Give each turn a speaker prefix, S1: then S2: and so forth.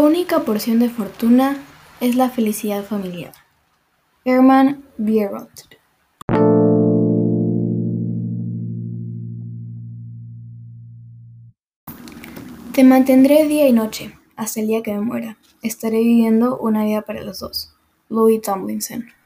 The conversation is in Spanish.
S1: La única porción de fortuna es la felicidad familiar. Hermann Bierut Te mantendré día y noche, hasta el día que me muera. Estaré viviendo una vida para los dos. Louis Tomlinson